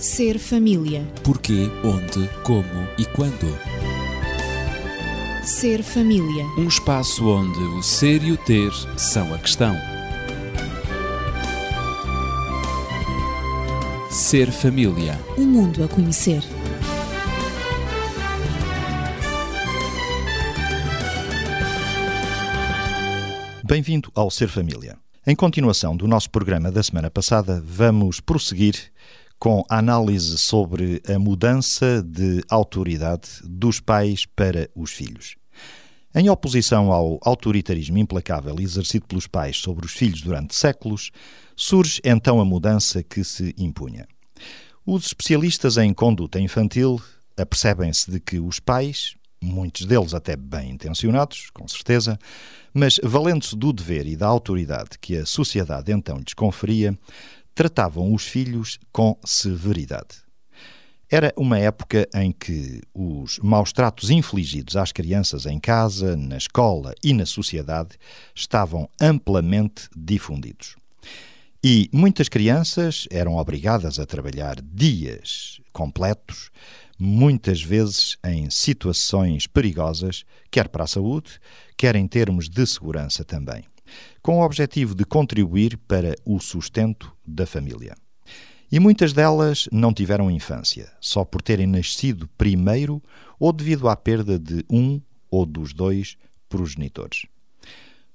Ser família. Porquê, onde, como e quando. Ser família. Um espaço onde o ser e o ter são a questão. Ser família. Um mundo a conhecer. Bem-vindo ao Ser Família. Em continuação do nosso programa da semana passada, vamos prosseguir com análise sobre a mudança de autoridade dos pais para os filhos. Em oposição ao autoritarismo implacável exercido pelos pais sobre os filhos durante séculos, surge então a mudança que se impunha. Os especialistas em conduta infantil apercebem-se de que os pais, muitos deles até bem intencionados, com certeza, mas valendo-se do dever e da autoridade que a sociedade então lhes conferia, tratavam os filhos com severidade. Era uma época em que os maus tratos infligidos às crianças em casa, na escola e na sociedade estavam amplamente difundidos. E muitas crianças eram obrigadas a trabalhar dias completos, muitas vezes em situações perigosas, quer para a saúde, quer em termos de segurança também, com o objetivo de contribuir para o sustento da família. E muitas delas não tiveram infância, só por terem nascido primeiro ou devido à perda de um ou dos dois progenitores.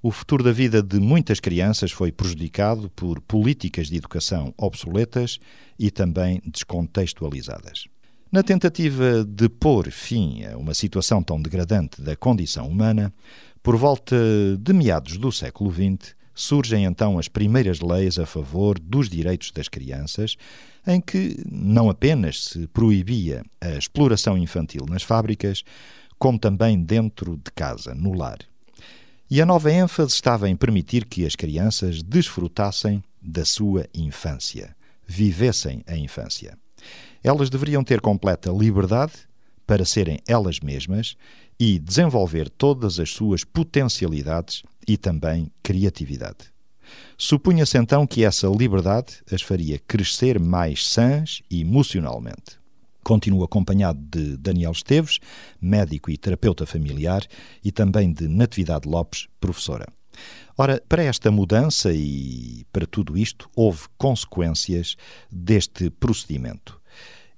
O futuro da vida de muitas crianças foi prejudicado por políticas de educação obsoletas e também descontextualizadas. Na tentativa de pôr fim a uma situação tão degradante da condição humana, por volta de meados do século XX, surgem então as primeiras leis a favor dos direitos das crianças, em que não apenas se proibia a exploração infantil nas fábricas, como também dentro de casa, no lar. E a nova ênfase estava em permitir que as crianças desfrutassem da sua infância, vivessem a infância. Elas deveriam ter completa liberdade para serem elas mesmas e desenvolver todas as suas potencialidades e também criatividade. Supunha-se então que essa liberdade as faria crescer mais sãs emocionalmente. Continuo acompanhado de Daniel Esteves, médico e terapeuta familiar, e também de Natividade Lopes, professora. Ora, para esta mudança e para tudo isto, houve consequências deste procedimento.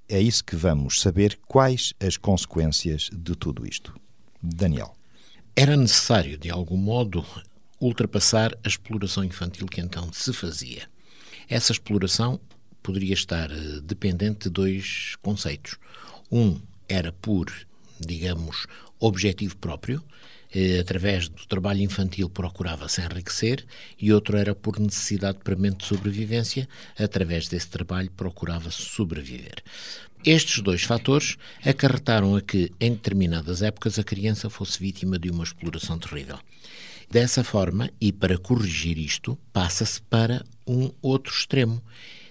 É isso que vamos saber quais as consequências de tudo isto. Daniel. Era necessário, de algum modo, ultrapassar a exploração infantil que então se fazia. Essa exploração poderia estar eh, dependente de dois conceitos. Um era por, digamos, objetivo próprio, eh, através do trabalho infantil procurava-se enriquecer, e outro era por necessidade premente de sobrevivência, através desse trabalho procurava-se sobreviver. Estes dois fatores acarretaram a que, em determinadas épocas, a criança fosse vítima de uma exploração terrível. Dessa forma, e para corrigir isto, passa-se para um outro extremo,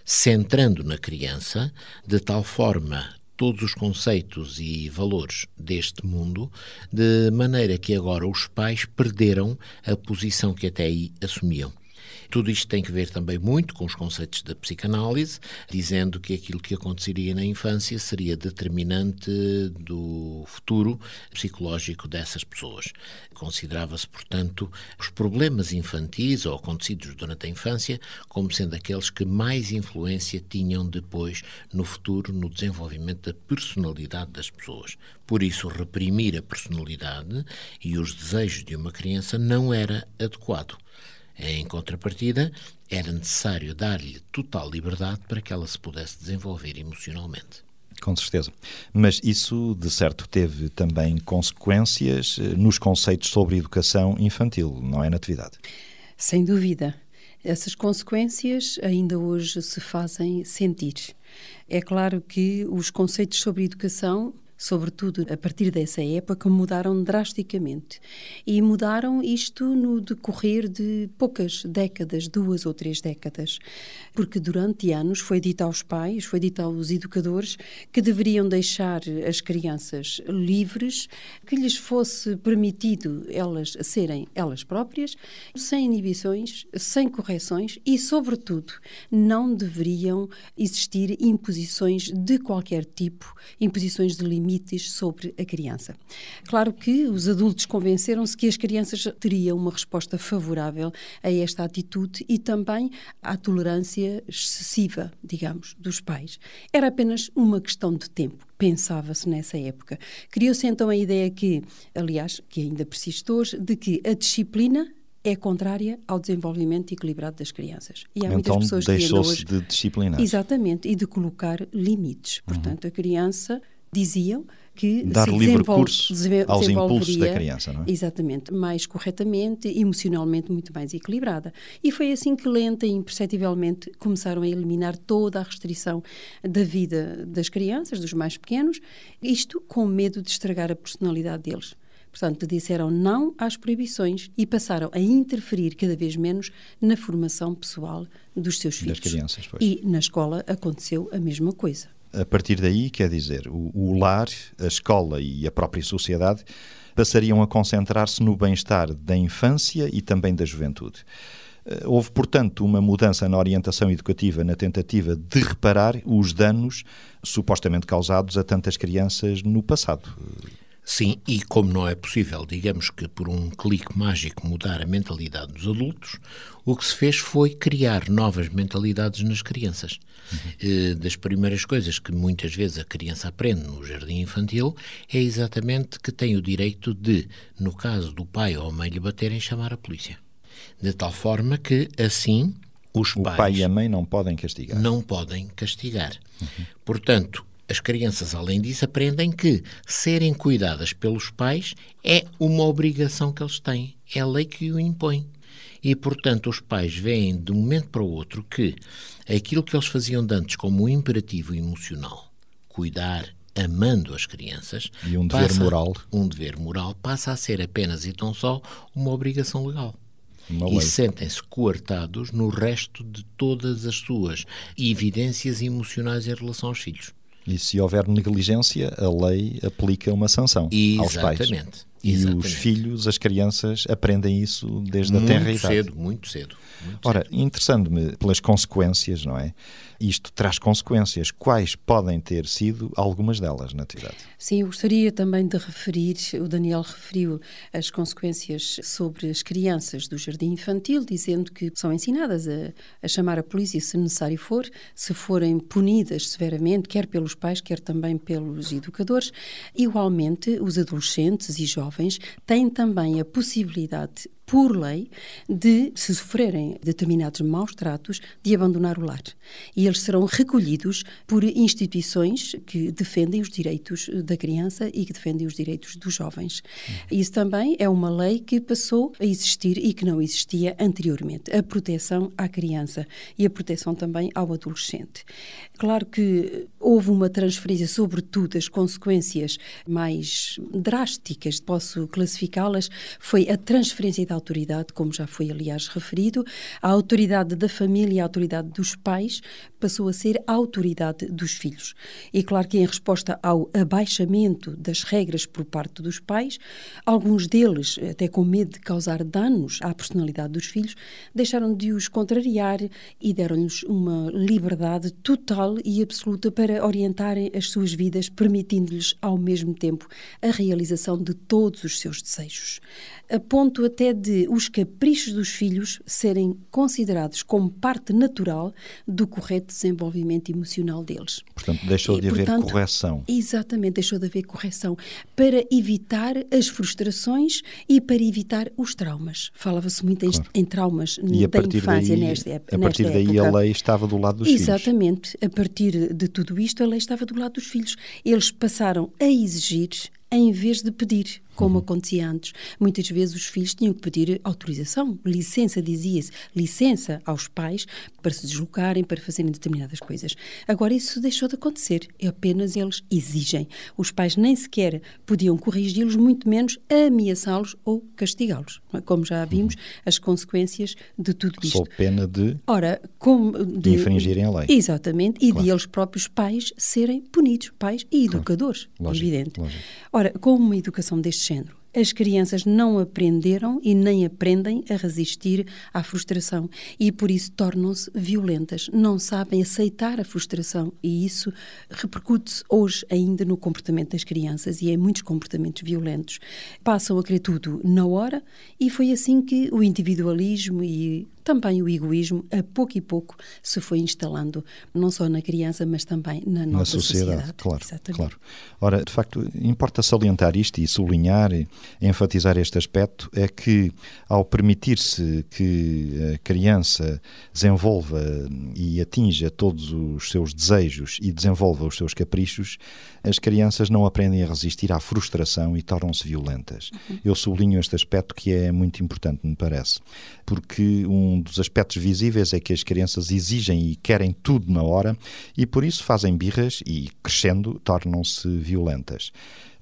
centrando na criança de tal forma todos os conceitos e valores deste mundo, de maneira que agora os pais perderam a posição que até aí assumiam. Tudo isto tem que ver também muito com os conceitos da psicanálise, dizendo que aquilo que aconteceria na infância seria determinante do futuro psicológico dessas pessoas. Considerava-se, portanto, os problemas infantis ou acontecidos durante a infância como sendo aqueles que mais influência tinham depois no futuro no desenvolvimento da personalidade das pessoas. Por isso, reprimir a personalidade e os desejos de uma criança não era adequado. Em contrapartida, era necessário dar-lhe total liberdade para que ela se pudesse desenvolver emocionalmente. Com certeza. Mas isso, de certo, teve também consequências eh, nos conceitos sobre educação infantil, não é, Natividade? Sem dúvida. Essas consequências ainda hoje se fazem sentir. É claro que os conceitos sobre educação sobretudo a partir dessa época, mudaram drasticamente. E mudaram isto no decorrer de poucas décadas, duas ou três décadas. Porque durante anos foi dito aos pais, foi dito aos educadores que deveriam deixar as crianças livres, que lhes fosse permitido elas serem elas próprias, sem inibições, sem correções e, sobretudo, não deveriam existir imposições de qualquer tipo, imposições de limites sobre a criança. Claro que os adultos convenceram-se que as crianças teriam uma resposta favorável a esta atitude e também à tolerância excessiva, digamos, dos pais. Era apenas uma questão de tempo pensava-se nessa época. Criou-se então a ideia que, aliás, que ainda persiste hoje, de que a disciplina é contrária ao desenvolvimento equilibrado das crianças. E há então, muitas pessoas que deixou-se hoje... de disciplinar. Exatamente, e de colocar limites. Portanto, uhum. a criança, diziam, que dar livre curso aos impulsos da criança, não é? Exatamente, mais corretamente, emocionalmente muito mais equilibrada. E foi assim que lenta e imperceptivelmente começaram a eliminar toda a restrição da vida das crianças, dos mais pequenos, isto com medo de estragar a personalidade deles. Portanto, disseram não às proibições e passaram a interferir cada vez menos na formação pessoal dos seus filhos. Das crianças, pois. E na escola aconteceu a mesma coisa. A partir daí, quer dizer, o, o lar, a escola e a própria sociedade passariam a concentrar-se no bem-estar da infância e também da juventude. Eh, houve, portanto, uma mudança na orientação educativa na tentativa de reparar os danos supostamente causados a tantas crianças no passado. Sim, e como não é possível, digamos que por um clique mágico mudar a mentalidade dos adultos, o que se fez foi criar novas mentalidades nas crianças. Uhum. Das primeiras coisas que muitas vezes a criança aprende no jardim infantil é exatamente que tem o direito de, no caso do pai ou a mãe lhe baterem, chamar a polícia. De tal forma que, assim, os o pais. O pai e a mãe não podem castigar. Não podem castigar. Uhum. Portanto, as crianças, além disso, aprendem que serem cuidadas pelos pais é uma obrigação que eles têm, é a lei que o impõe. E, portanto, os pais veem de um momento para o outro que aquilo que eles faziam antes como um imperativo emocional, cuidar, amando as crianças, e um dever moral, um dever moral passa a ser apenas e tão só uma obrigação legal. Uma e sentem-se coartados no resto de todas as suas evidências emocionais em relação aos filhos. E se houver negligência, a lei aplica uma sanção Exatamente. aos pais. Exatamente. E os filhos, as crianças, aprendem isso desde muito a tenra idade. Cedo, muito cedo. Muito Ora, interessando-me pelas consequências, não é? Isto traz consequências. Quais podem ter sido algumas delas, na atividade? Sim, eu gostaria também de referir, o Daniel referiu as consequências sobre as crianças do jardim infantil, dizendo que são ensinadas a, a chamar a polícia se necessário for, se forem punidas severamente, quer pelos pais, quer também pelos educadores. Igualmente, os adolescentes e jovens têm também a possibilidade por lei, de, se sofrerem determinados maus tratos, de abandonar o lar. E eles serão recolhidos por instituições que defendem os direitos da criança e que defendem os direitos dos jovens. Isso também é uma lei que passou a existir e que não existia anteriormente. A proteção à criança e a proteção também ao adolescente. Claro que houve uma transferência, sobretudo as consequências mais drásticas, posso classificá-las, foi a transferência da autoridade, como já foi aliás referido, a autoridade da família a autoridade dos pais passou a ser a autoridade dos filhos. E claro que em resposta ao abaixamento das regras por parte dos pais, alguns deles, até com medo de causar danos à personalidade dos filhos, deixaram de os contrariar e deram-lhes uma liberdade total e absoluta para orientarem as suas vidas, permitindo-lhes ao mesmo tempo a realização de todos os seus desejos a ponto até de os caprichos dos filhos serem considerados como parte natural do correto desenvolvimento emocional deles. Portanto, deixou de haver portanto, correção. Exatamente, deixou de haver correção para evitar as frustrações e para evitar os traumas. Falava-se muito em, claro. em traumas e da infância daí, nesta, época. A partir daí a lei estava do lado dos Exatamente. filhos. Exatamente. A partir de tudo isto, a lei estava do lado dos filhos. Eles passaram a exigir em vez de pedir. Como acontecia antes. Muitas vezes os filhos tinham que pedir autorização, licença, dizia-se, licença aos pais para se deslocarem, para fazerem determinadas coisas. Agora isso deixou de acontecer, é apenas eles exigem. Os pais nem sequer podiam corrigi-los, muito menos ameaçá-los ou castigá-los. Como já vimos, uhum. as consequências de tudo isto. Sob pena de, Ora, como de, de infringirem a lei. Exatamente, e claro. de eles próprios pais serem punidos, pais e educadores, claro. Lógico. evidente. Lógico. Ora, com uma educação deste género, as crianças não aprenderam e nem aprendem a resistir à frustração e por isso tornam-se violentas, não sabem aceitar a frustração e isso repercute-se hoje ainda no comportamento das crianças e em muitos comportamentos violentos. Passam a querer tudo na hora e foi assim que o individualismo e também o egoísmo, a pouco e pouco, se foi instalando, não só na criança, mas também na nossa na sociedade. sociedade. Claro, Exatamente. claro. Ora, de facto, importa salientar isto e sublinhar e enfatizar este aspecto, é que ao permitir-se que a criança desenvolva e atinja todos os seus desejos e desenvolva os seus caprichos, as crianças não aprendem a resistir à frustração e tornam-se violentas. Uhum. Eu sublinho este aspecto que é muito importante, me parece, porque um dos aspectos visíveis é que as crianças exigem e querem tudo na hora e por isso fazem birras e, crescendo, tornam-se violentas.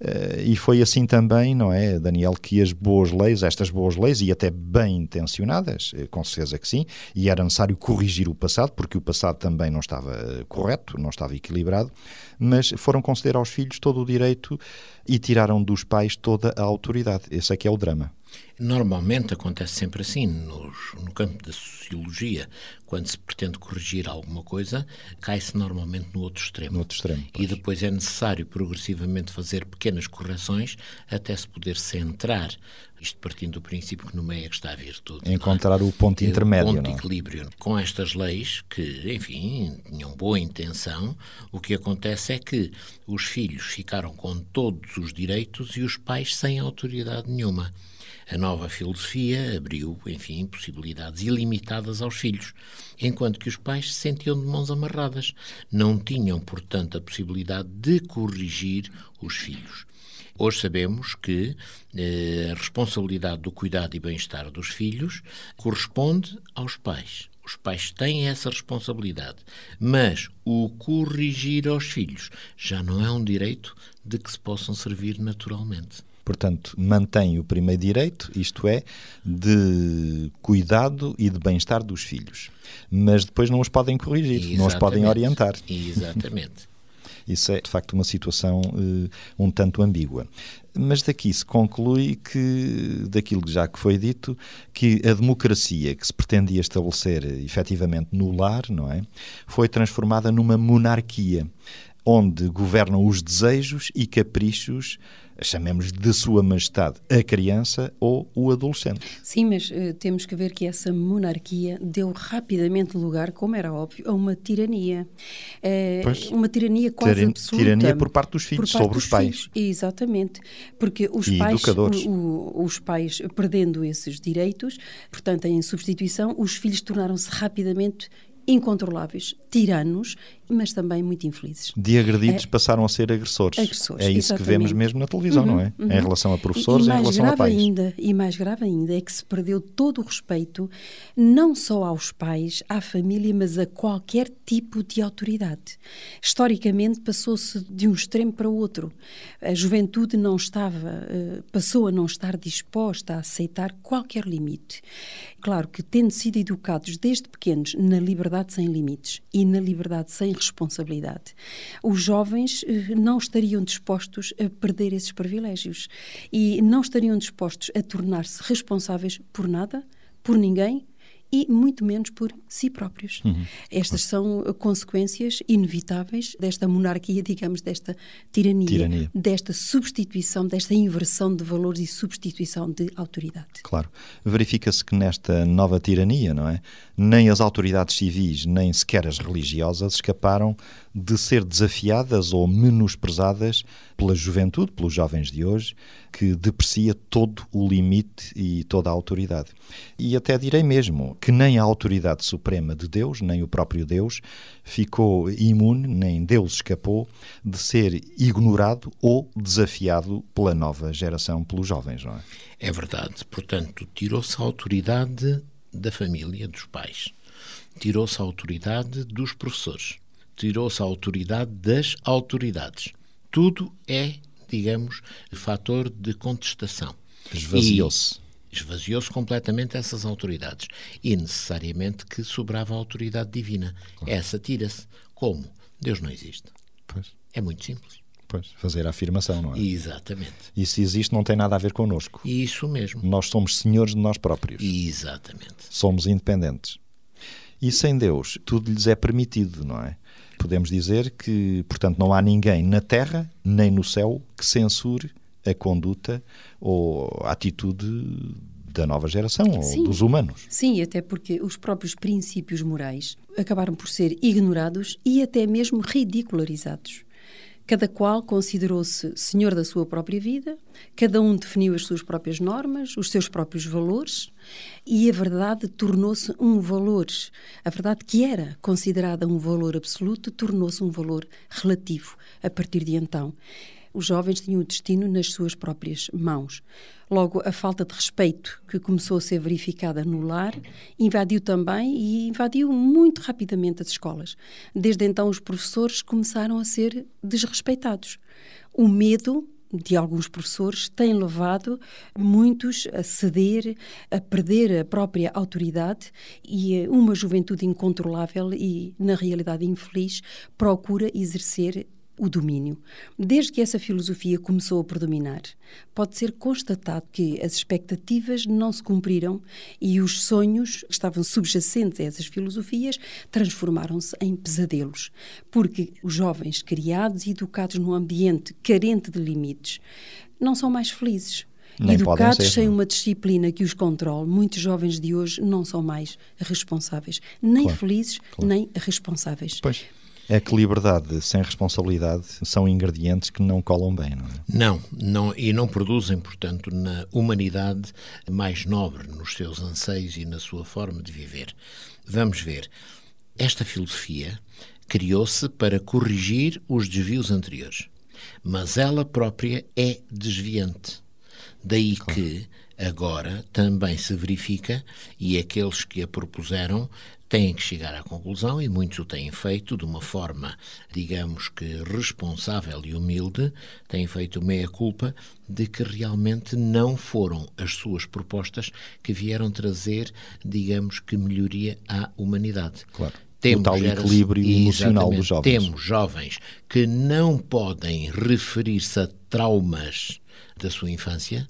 Uh, e foi assim também, não é, Daniel, que as boas leis, estas boas leis, e até bem intencionadas, eh, com certeza que sim, e era necessário corrigir o passado, porque o passado também não estava eh, correto, não estava equilibrado, mas foram conceder aos filhos todo o direito e tiraram dos pais toda a autoridade. Esse é que é o drama. Normalmente acontece sempre assim, nos, no campo da sociologia, quando se pretende corrigir alguma coisa, cai-se normalmente no outro extremo. No outro extremo e depois é necessário progressivamente fazer pequenas correções até se poder centrar, isto partindo do princípio que no meio é que está a virtude. É? Encontrar é? o ponto intermédio. O ponto de é? equilíbrio. Com estas leis, que, enfim, tinham boa intenção, o que acontece é que os filhos ficaram com todos os direitos e os pais sem autoridade nenhuma. A nova filosofia abriu, enfim, possibilidades ilimitadas aos filhos, enquanto que os pais se sentiam de mãos amarradas. Não tinham, portanto, a possibilidade de corrigir os filhos. Hoje sabemos que eh, a responsabilidade do cuidado e bem-estar dos filhos corresponde aos pais. Os pais têm essa responsabilidade, mas o corrigir aos filhos já não é um direito de que se possam servir naturalmente portanto, mantém o primeiro direito, isto é, de cuidado e de bem-estar dos filhos. Mas depois não os podem corrigir, Exatamente. não os podem orientar. Exatamente. Isso é, de facto, uma situação uh, um tanto ambígua. Mas daqui se conclui que, daquilo que já que foi dito, que a democracia que se pretendia estabelecer efetivamente no lar, não é? Foi transformada numa monarquia, onde governam os desejos e caprichos chamemos de Sua Majestade a criança ou o adolescente. Sim, mas uh, temos que ver que essa monarquia deu rapidamente lugar, como era óbvio, a uma tirania. Uh, uma tirania quase tirania, absoluta. Tirania por parte dos filhos, sobre dos os pais. Filhos. Exatamente. Porque os e pais, educadores. O, os pais perdendo esses direitos, portanto, em substituição, os filhos tornaram-se rapidamente incontroláveis, tiranos, mas também muito infelizes. De agredidos é, passaram a ser agressores. agressores é isso exatamente. que vemos mesmo na televisão, uhum, não é? Uhum. Em relação a professores, e, e em relação a pais. Ainda, e mais grave ainda é que se perdeu todo o respeito, não só aos pais, à família, mas a qualquer tipo de autoridade. Historicamente passou-se de um extremo para o outro. A juventude não estava, eh, passou a não estar disposta a aceitar qualquer limite. Claro que tendo sido educados desde pequenos na liberdade sem limites e na liberdade sem responsabilidade. Os jovens eh, não estariam dispostos a perder esses privilégios e não estariam dispostos a tornar-se responsáveis por nada, por ninguém e muito menos por si próprios. Uhum. Estas são consequências inevitáveis desta monarquia, digamos, desta tirania, tirania, desta substituição, desta inversão de valores e substituição de autoridade. Claro. Verifica-se que nesta nova tirania, não é? Nem as autoridades civis, nem sequer as religiosas escaparam de ser desafiadas ou menosprezadas pela juventude, pelos jovens de hoje, que deprecia todo o limite e toda a autoridade. E até direi mesmo que nem a autoridade suprema de Deus, nem o próprio Deus, ficou imune, nem Deus escapou de ser ignorado ou desafiado pela nova geração, pelos jovens, não é? É verdade. Portanto, tirou-se a autoridade da família, dos pais. Tirou-se a autoridade dos professores. Tirou-se a autoridade das autoridades. Tudo é, digamos, fator de contestação. Esvaziou-se. Esvaziou-se completamente essas autoridades. E necessariamente que sobrava a autoridade divina. Essa tira-se. Como? Deus não existe. Pois. É muito simples. Pois, fazer a afirmação, não é? Exatamente. E se existe, não tem nada a ver connosco. Isso mesmo. Nós somos senhores de nós próprios. Exatamente. Somos independentes. E sem Deus, tudo lhes é permitido, não é? Podemos dizer que, portanto, não há ninguém na terra nem no céu que censure a conduta ou a atitude da nova geração Sim. ou dos humanos. Sim, até porque os próprios princípios morais acabaram por ser ignorados e até mesmo ridicularizados. Cada qual considerou-se senhor da sua própria vida, cada um definiu as suas próprias normas, os seus próprios valores, e a verdade tornou-se um valor. A verdade que era considerada um valor absoluto tornou-se um valor relativo a partir de então. Os jovens tinham o destino nas suas próprias mãos. Logo, a falta de respeito que começou a ser verificada no lar invadiu também e invadiu muito rapidamente as escolas. Desde então, os professores começaram a ser desrespeitados. O medo de alguns professores tem levado muitos a ceder, a perder a própria autoridade e uma juventude incontrolável e, na realidade, infeliz, procura exercer o domínio. Desde que essa filosofia começou a predominar, pode ser constatado que as expectativas não se cumpriram e os sonhos que estavam subjacentes a essas filosofias transformaram-se em pesadelos, porque os jovens criados e educados num ambiente carente de limites não são mais felizes. Nem Educados sem não. uma disciplina que os controle, muitos jovens de hoje não são mais responsáveis, nem Claro, felizes, claro. nem responsáveis. Pois. É que liberdade sem responsabilidade são ingredientes que não colam bem, não é? Não, não, e não produzem, portanto, na humanidade mais nobre nos seus anseios e na sua forma de viver. Vamos ver. Esta filosofia criou-se para corrigir os desvios anteriores, mas ela própria é desviante. Daí que agora também se verifica, e aqueles que a propuseram têm que chegar à conclusão, e muitos o têm feito de uma forma, digamos que responsável e humilde, têm feito meia-culpa de que realmente não foram as suas propostas que vieram trazer, digamos que, melhoria à humanidade. Claro. O tal equilíbrio emocional dos jovens. Temos jovens que não podem referir-se a traumas da sua infância,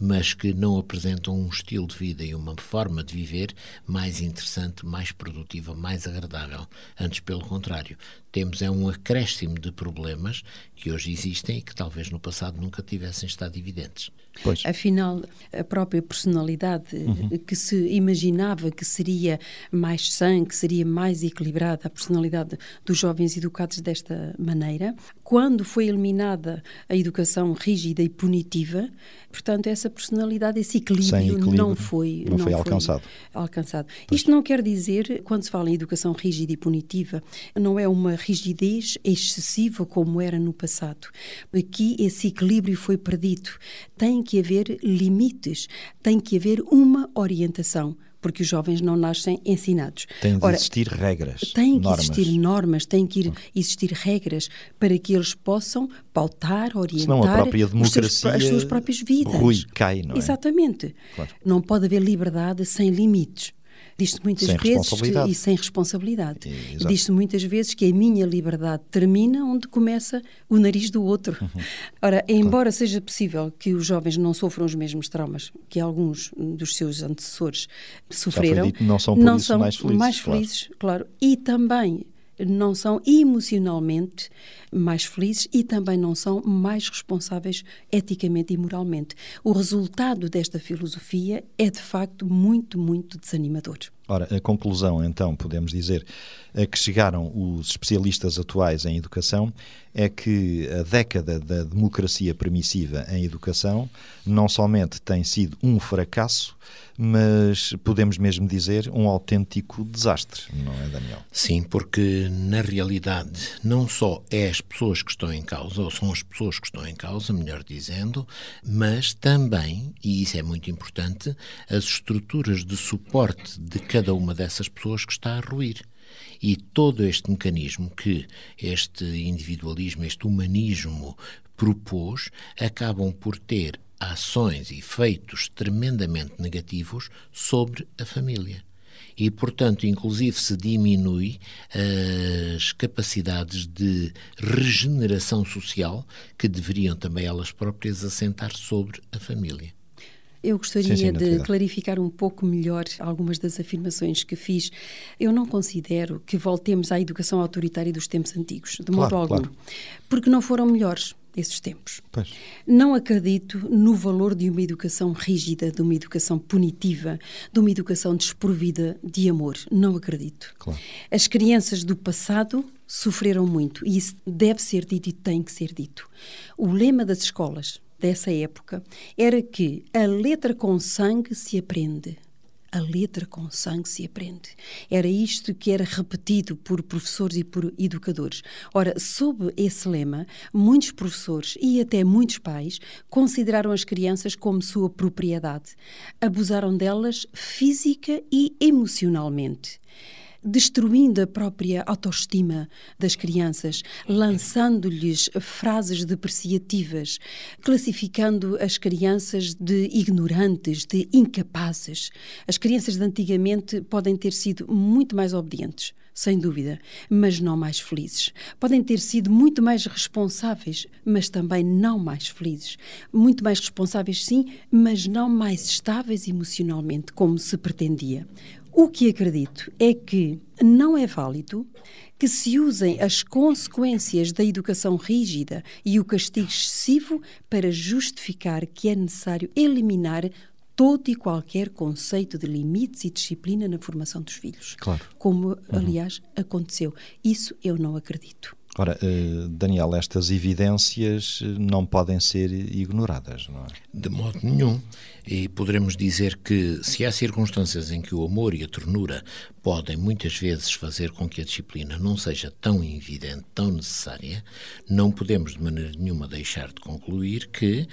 mas que não apresentam um estilo de vida e uma forma de viver mais interessante, mais produtiva, mais agradável. Antes, pelo contrário, temos é um acréscimo de problemas que hoje existem e que talvez no passado nunca tivessem estado evidentes. Pois. Afinal, a própria personalidade Uhum. que se imaginava que seria mais sã, que seria mais equilibrada, a personalidade dos jovens educados desta maneira, quando foi eliminada a educação rígida e punitiva, portanto, essa personalidade, esse equilíbrio, equilíbrio, não foi, não foi alcançado. alcançado. Isto não quer dizer, quando se fala em educação rígida e punitiva, não é uma rigidez excessiva como era no passado. Aqui esse equilíbrio foi perdido. Tem que haver limites, tem que haver uma orientação, porque os jovens não nascem ensinados. Tem de Ora, existir regras, Tem que normas. existir normas, tem que ir- existir regras para que eles possam pautar, orientar Senão a própria os seus- democracia as suas próprias vidas. rui, cai, não é? Exatamente. Claro. Não pode haver liberdade sem limites. Diz-se muitas Sem vezes que, e sem responsabilidade. Exato. Diz-se muitas vezes que a minha liberdade termina onde começa o nariz do outro. Uhum. Ora, embora seja possível que os jovens não sofram os mesmos traumas que alguns dos seus antecessores sofreram, dito, não são por isso mais felizes, mais claro. felizes, claro. E também não são emocionalmente mais felizes e também não são mais responsáveis eticamente e moralmente. O resultado desta filosofia é de facto muito, muito desanimador. Ora, a conclusão, então, podemos dizer, a que chegaram os especialistas atuais em educação é que a década da democracia permissiva em educação não somente tem sido um fracasso, mas podemos mesmo dizer um autêntico desastre, não é, Daniel? Sim, porque na realidade não só é as pessoas que estão em causa, ou são as pessoas que estão em causa, melhor dizendo, mas também, e isso é muito importante, as estruturas de suporte de cada uma dessas pessoas que está a ruir. E todo este mecanismo que este individualismo, este humanismo propôs, acabam por ter ações e efeitos tremendamente negativos sobre a família. E, portanto, inclusive se diminui as capacidades de regeneração social que deveriam também elas próprias assentar sobre a família. Eu gostaria sim, sim, de clarificar um pouco melhor algumas das afirmações que fiz. Eu não considero que voltemos à educação autoritária dos tempos antigos, de modo algum, claro. porque não foram melhores esses tempos. Pois. Não acredito no valor de uma educação rígida, de uma educação punitiva, de uma educação desprovida de amor. Não acredito. Claro. As crianças do passado sofreram muito e isso deve ser dito e tem que ser dito. O lema das escolas dessa época era que a letra com sangue se aprende, a letra com sangue se aprende. Era isto que era repetido por professores e por educadores. Ora, sob esse lema, muitos professores e até muitos pais consideraram as crianças como sua propriedade. Abusaram delas física e emocionalmente destruindo a própria autoestima das crianças, lançando-lhes frases depreciativas, classificando as crianças de ignorantes, de incapazes. As crianças de antigamente podem ter sido muito mais obedientes, sem dúvida, mas não mais felizes. Podem ter sido muito mais responsáveis, mas também não mais felizes. Muito mais responsáveis, sim, mas não mais estáveis emocionalmente, como se pretendia. O que acredito é que não é válido que se usem as consequências da educação rígida e o castigo excessivo para justificar que é necessário eliminar todo e qualquer conceito de limites e disciplina na formação dos filhos. Claro. Como, uhum. aliás, aconteceu. Isso eu não acredito. Ora, eh, Daniel, estas evidências eh, não podem ser ignoradas, não é? De modo nenhum. E poderemos dizer que, se há circunstâncias em que o amor e a ternura podem muitas vezes fazer com que a disciplina não seja tão evidente, tão necessária, não podemos de maneira nenhuma deixar de concluir que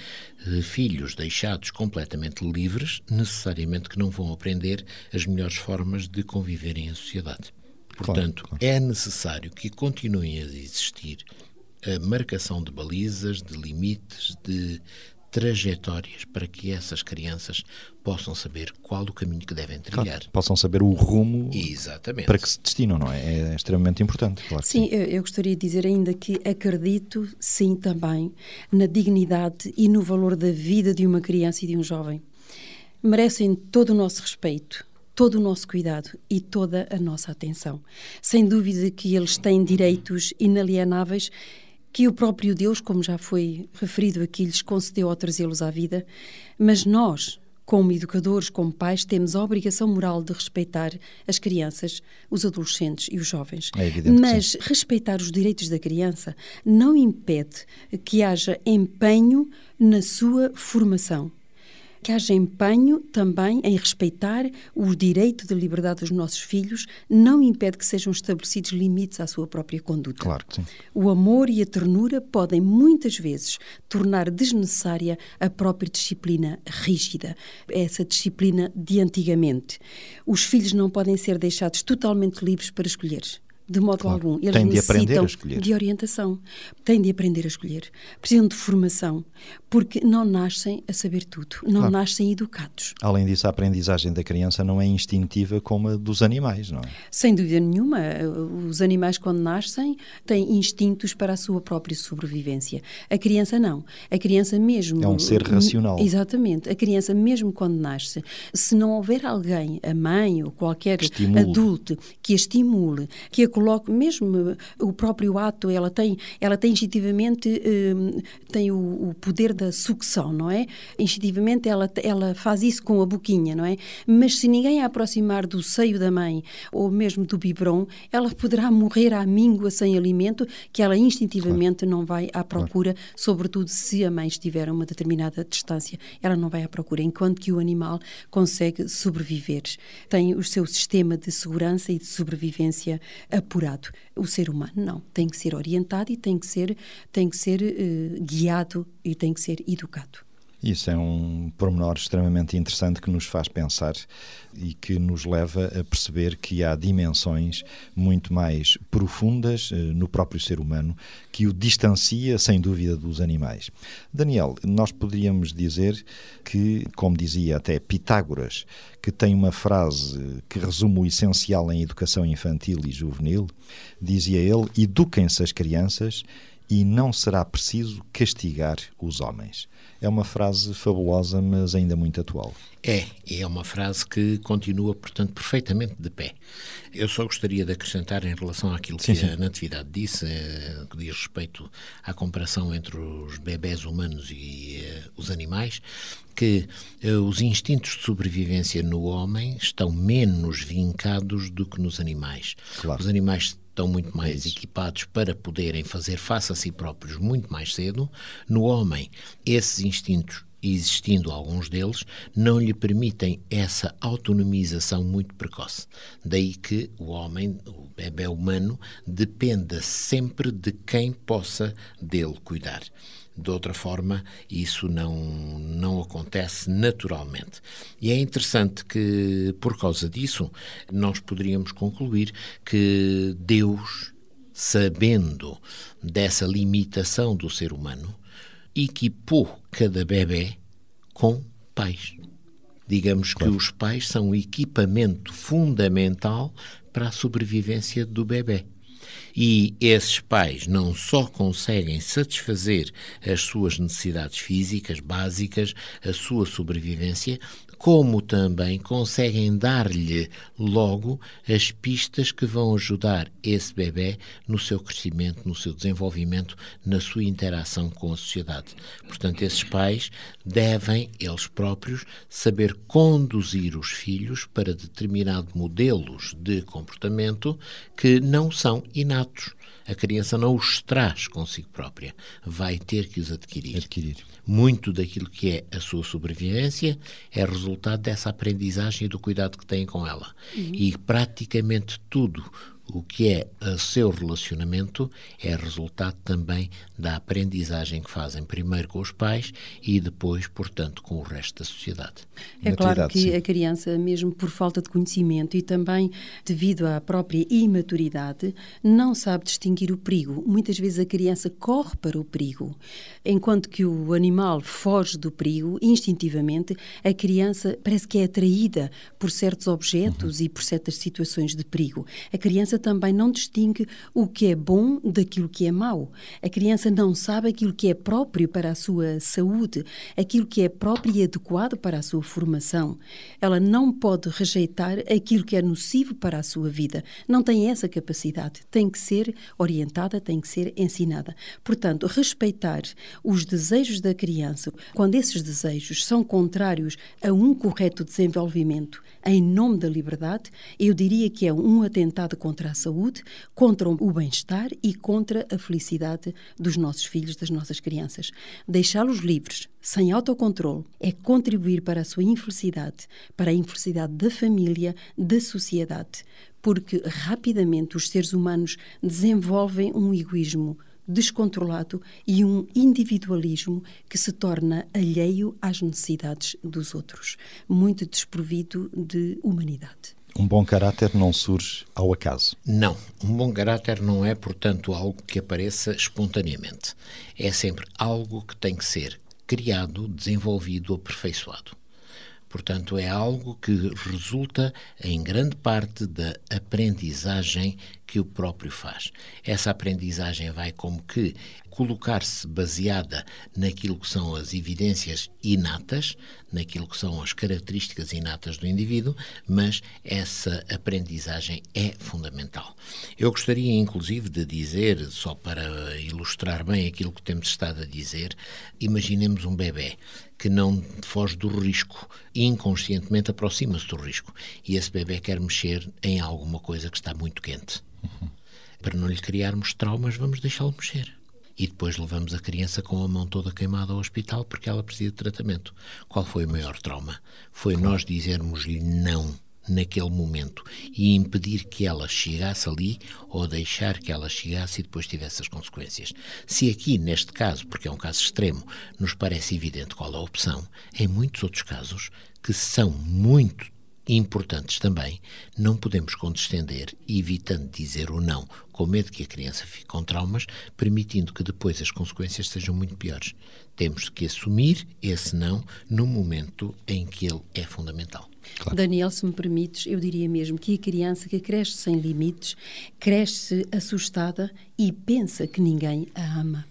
eh, filhos deixados completamente livres necessariamente que não vão aprender as melhores formas de conviverem em sociedade. Portanto, claro, claro. é necessário que continuem a existir a marcação de balizas, de limites, de trajetórias para que essas crianças possam saber qual o caminho que devem trilhar. Claro, possam saber o rumo Exatamente. para que se destinam, não é? É extremamente importante, claro. Sim, sim. Eu, eu gostaria de dizer ainda que acredito, sim, também na dignidade e no valor da vida de uma criança e de um jovem. Merecem todo o nosso respeito, todo o nosso cuidado e toda a nossa atenção. Sem dúvida que eles têm direitos inalienáveis que o próprio Deus, como já foi referido aqui, lhes concedeu ao trazê-los à vida, mas nós, como educadores, como pais, temos a obrigação moral de respeitar as crianças, os adolescentes e os jovens. É Mas respeitar os direitos da criança não impede que haja empenho na sua formação que haja empenho também em respeitar o direito de liberdade dos nossos filhos, não impede que sejam estabelecidos limites à sua própria conduta. Claro que sim. O amor e a ternura podem muitas vezes tornar desnecessária a própria disciplina rígida, essa disciplina de antigamente. Os filhos não podem ser deixados totalmente livres para escolher de modo claro. algum. Eles Tem de aprender a escolher. de orientação, têm de aprender a escolher, precisam de formação, porque não nascem a saber tudo, não claro. nascem educados. Além disso, a aprendizagem da criança não é instintiva como a dos animais, não é? Sem dúvida nenhuma. Os animais, quando nascem, têm instintos para a sua própria sobrevivência. A criança não. A criança mesmo. É um ser racional. Exatamente. A criança, mesmo quando nasce, se não houver alguém, a mãe ou qualquer que adulto, que a estimule, que a coloca mesmo o próprio ato, ela tem, ela tem instintivamente um, tem o, o, poder da sucção, não é? Instintivamente ela, ela faz isso com a boquinha, não é? Mas se ninguém a aproximar do seio da mãe ou mesmo do biberon, ela poderá morrer à míngua sem alimento, que ela instintivamente claro. não vai à procura, claro. sobretudo se a mãe estiver a uma determinada distância, ela não vai à procura, enquanto que o animal consegue sobreviver. Tem o seu sistema de segurança e de sobrevivência apurado. O ser humano não, tem que ser orientado e tem que ser, tem que ser uh, guiado e tem que ser educado. Isso é um pormenor extremamente interessante que nos faz pensar e que nos leva a perceber que há dimensões muito mais profundas eh, no próprio ser humano que o distancia, sem dúvida, dos animais. Daniel, nós poderíamos dizer que, como dizia até Pitágoras, que tem uma frase que resume o essencial em educação infantil e juvenil, dizia ele: eduquem-se as crianças e não será preciso castigar os homens. É uma frase fabulosa, mas ainda muito atual. É, e é uma frase que continua, portanto, perfeitamente de pé. Eu só gostaria de acrescentar em relação àquilo sim, que sim. a Natividade disse, eh, que diz respeito à comparação entre os bebés humanos e uh, os animais, que uh, os instintos de sobrevivência no homem estão menos vincados do que nos animais. Claro. Os animais estão muito mais equipados para poderem fazer face a si próprios muito mais cedo. No homem, esses instintos existindo alguns deles, não lhe permitem essa autonomização muito precoce. Daí que o homem, o bebê humano, dependa sempre de quem possa dele cuidar. De outra forma, isso não, não acontece naturalmente. E é interessante que, por causa disso, nós poderíamos concluir que Deus, sabendo dessa limitação do ser humano, equipou cada bebê com pais. Digamos claro. que os pais são o equipamento fundamental para a sobrevivência do bebê. E esses pais não só conseguem satisfazer as suas necessidades físicas básicas, a sua sobrevivência, como também conseguem dar-lhe logo as pistas que vão ajudar esse bebê no seu crescimento, no seu desenvolvimento, na sua interação com a sociedade. Portanto, esses pais devem, eles próprios, saber conduzir os filhos para determinados modelos de comportamento que não são inatos. A criança não os traz consigo própria, vai ter que os adquirir. adquirir. Muito daquilo que é a sua sobrevivência é resultado dessa aprendizagem e do cuidado que têm com ela. Uhum. E praticamente tudo o que é o seu relacionamento é resultado também da aprendizagem que fazem primeiro com os pais e depois, portanto, com o resto da sociedade. É claro que sim. a criança, mesmo por falta de conhecimento e também devido à própria imaturidade, não sabe distinguir o perigo. Muitas vezes a criança corre para o perigo, enquanto que o animal foge do perigo instintivamente, a criança parece que é atraída por certos objetos uhum. e por certas situações de perigo. A criança criança também não distingue o que é bom daquilo que é mau. A criança não sabe aquilo que é próprio para a sua saúde, aquilo que é próprio e adequado para a sua formação. Ela não pode rejeitar aquilo que é nocivo para a sua vida. Não tem essa capacidade. Tem que ser orientada, tem que ser ensinada. Portanto, respeitar os desejos da criança, quando esses desejos são contrários a um correto desenvolvimento em nome da liberdade, eu diria que é um atentado contra contra a saúde, contra o bem-estar e contra a felicidade dos nossos filhos, das nossas crianças. Deixá-los livres, sem autocontrole, é contribuir para a sua infelicidade, para a infelicidade da família, da sociedade, porque rapidamente os seres humanos desenvolvem um egoísmo descontrolado e um individualismo que se torna alheio às necessidades dos outros, muito desprovido de humanidade. Um bom caráter não surge ao acaso. Não. Um bom caráter não é, portanto, algo que apareça espontaneamente. É sempre algo que tem que ser criado, desenvolvido, aperfeiçoado. Portanto, é algo que resulta em grande parte da aprendizagem que o próprio faz. Essa aprendizagem vai como que colocar-se baseada naquilo que são as evidências inatas, naquilo que são as características inatas do indivíduo, mas essa aprendizagem é fundamental. Eu gostaria, inclusive, de dizer, só para ilustrar bem aquilo que temos estado a dizer, imaginemos um bebê que não foge do risco inconscientemente aproxima-se do risco. E esse bebê quer mexer em alguma coisa que está muito quente. Uhum. Para não lhe criarmos traumas, vamos deixá-lo mexer e depois levamos a criança com a mão toda queimada ao hospital porque ela precisa de tratamento. Qual foi o maior trauma? Foi nós dizermos-lhe não naquele momento e impedir que ela chegasse ali ou deixar que ela chegasse e depois tivesse as consequências. Se aqui, neste caso, porque é um caso extremo, nos parece evidente qual a opção, em muitos outros casos, que são muito importantes também, não podemos condescender, evitando dizer o não, com medo que a criança fique com traumas, permitindo que depois as consequências sejam muito piores. Temos que assumir esse não no momento em que ele é fundamental. Claro. Daniel, se me permites, eu diria mesmo que a criança que cresce sem limites cresce assustada e pensa que ninguém a ama.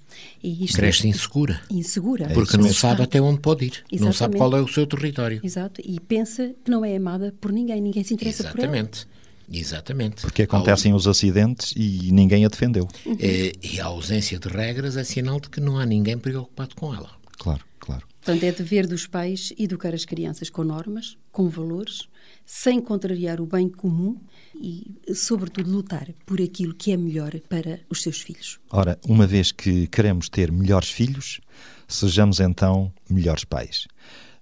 Cresce é... insegura. Insegura. Porque não sabe até onde pode ir. Exatamente. Não sabe qual é o seu território. Exato. E pensa que não é amada por ninguém. Ninguém se interessa Exatamente. por ela. Exatamente. Porque acontecem os acidentes e ninguém a defendeu. É, e a ausência de regras é sinal de que não há ninguém preocupado com ela. Claro, claro. Portanto, é dever dos pais educar as crianças com normas, com valores, sem contrariar o bem comum e, sobretudo, lutar por aquilo que é melhor para os seus filhos. Ora, uma vez que queremos ter melhores filhos, sejamos então melhores pais.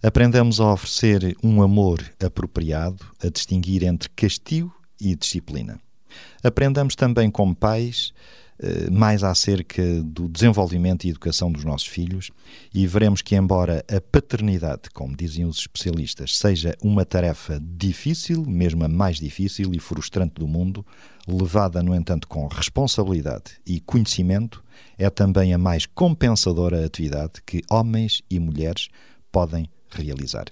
Aprendamos a oferecer um amor apropriado, a distinguir entre castigo e disciplina. Aprendamos também como pais mais acerca do desenvolvimento e educação dos nossos filhos e veremos que, embora a paternidade, como diziam os especialistas, seja uma tarefa difícil, mesmo a mais difícil e frustrante do mundo, levada, no entanto, com responsabilidade e conhecimento, é também a mais compensadora atividade que homens e mulheres podem realizar.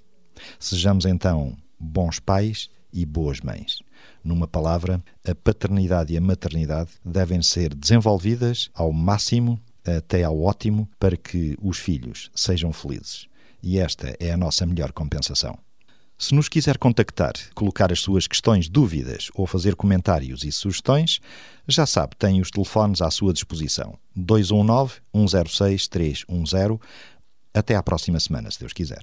Sejamos então bons pais e boas mães. Numa palavra, a paternidade e a maternidade devem ser desenvolvidas ao máximo, até ao ótimo, para que os filhos sejam felizes. E esta é a nossa melhor compensação. Se nos quiser contactar, colocar as suas questões, dúvidas ou fazer comentários e sugestões, já sabe, tem os telefones à sua disposição. 219 106 310. Até à próxima semana, se Deus quiser.